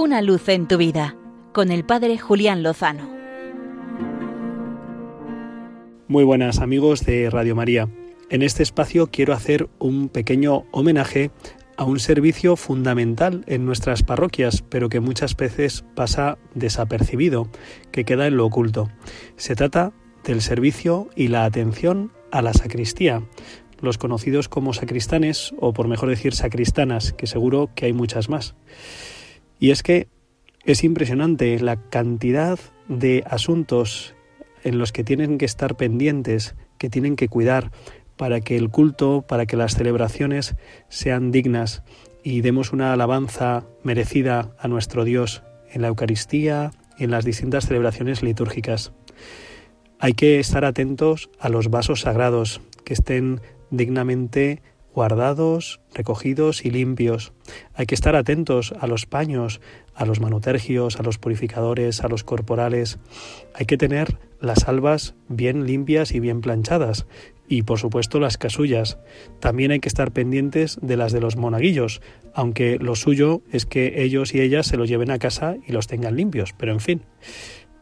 Una luz en tu vida con el Padre Julián Lozano. Muy buenas amigos de Radio María. En este espacio quiero hacer un pequeño homenaje a un servicio fundamental en nuestras parroquias, pero que muchas veces pasa desapercibido, que queda en lo oculto. Se trata del servicio y la atención a la sacristía, los conocidos como sacristanes, o por mejor decir sacristanas, que seguro que hay muchas más. Y es que es impresionante la cantidad de asuntos en los que tienen que estar pendientes, que tienen que cuidar para que el culto, para que las celebraciones sean dignas y demos una alabanza merecida a nuestro Dios en la Eucaristía y en las distintas celebraciones litúrgicas. Hay que estar atentos a los vasos sagrados, que estén dignamente guardados, recogidos y limpios. Hay que estar atentos a los paños, a los manutergios, a los purificadores, a los corporales. Hay que tener las albas bien limpias y bien planchadas y por supuesto las casullas. También hay que estar pendientes de las de los monaguillos, aunque lo suyo es que ellos y ellas se los lleven a casa y los tengan limpios, pero en fin.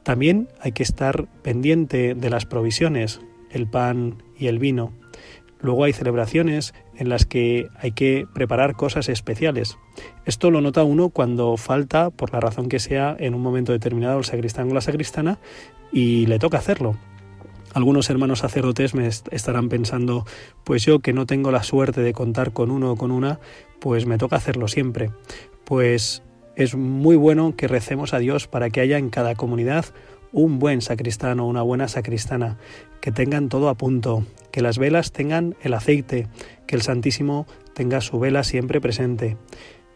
También hay que estar pendiente de las provisiones, el pan y el vino. Luego hay celebraciones en las que hay que preparar cosas especiales. Esto lo nota uno cuando falta, por la razón que sea, en un momento determinado el sacristán o la sacristana y le toca hacerlo. Algunos hermanos sacerdotes me estarán pensando, pues yo que no tengo la suerte de contar con uno o con una, pues me toca hacerlo siempre. Pues es muy bueno que recemos a Dios para que haya en cada comunidad un buen sacristán o una buena sacristana, que tengan todo a punto, que las velas tengan el aceite, que el Santísimo tenga su vela siempre presente.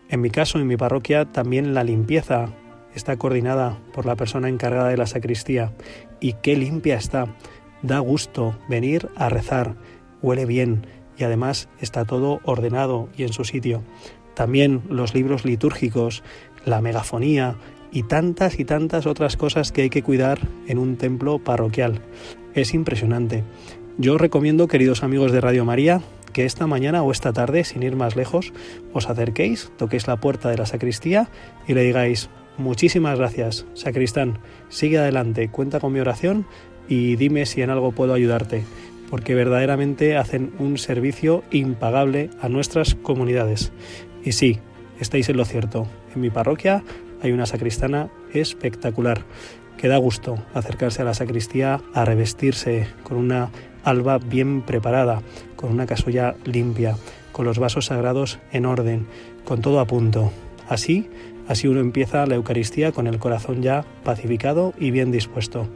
En mi caso, en mi parroquia, también la limpieza está coordinada por la persona encargada de la sacristía. Y qué limpia está. Da gusto venir a rezar. Huele bien y además está todo ordenado y en su sitio. También los libros litúrgicos, la megafonía y tantas y tantas otras cosas que hay que cuidar en un templo parroquial. Es impresionante. Yo os recomiendo, queridos amigos de Radio María, que esta mañana o esta tarde, sin ir más lejos, os acerquéis, toquéis la puerta de la sacristía y le digáis, muchísimas gracias, sacristán, sigue adelante, cuenta con mi oración y dime si en algo puedo ayudarte, porque verdaderamente hacen un servicio impagable a nuestras comunidades. Y sí, estáis en lo cierto, en mi parroquia hay una sacristana espectacular que da gusto acercarse a la sacristía a revestirse con una alba bien preparada, con una casulla limpia, con los vasos sagrados en orden, con todo a punto. Así, así uno empieza la Eucaristía con el corazón ya pacificado y bien dispuesto.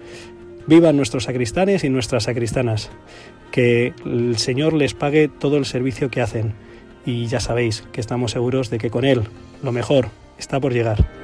Vivan nuestros sacristanes y nuestras sacristanas, que el Señor les pague todo el servicio que hacen y ya sabéis que estamos seguros de que con Él lo mejor está por llegar.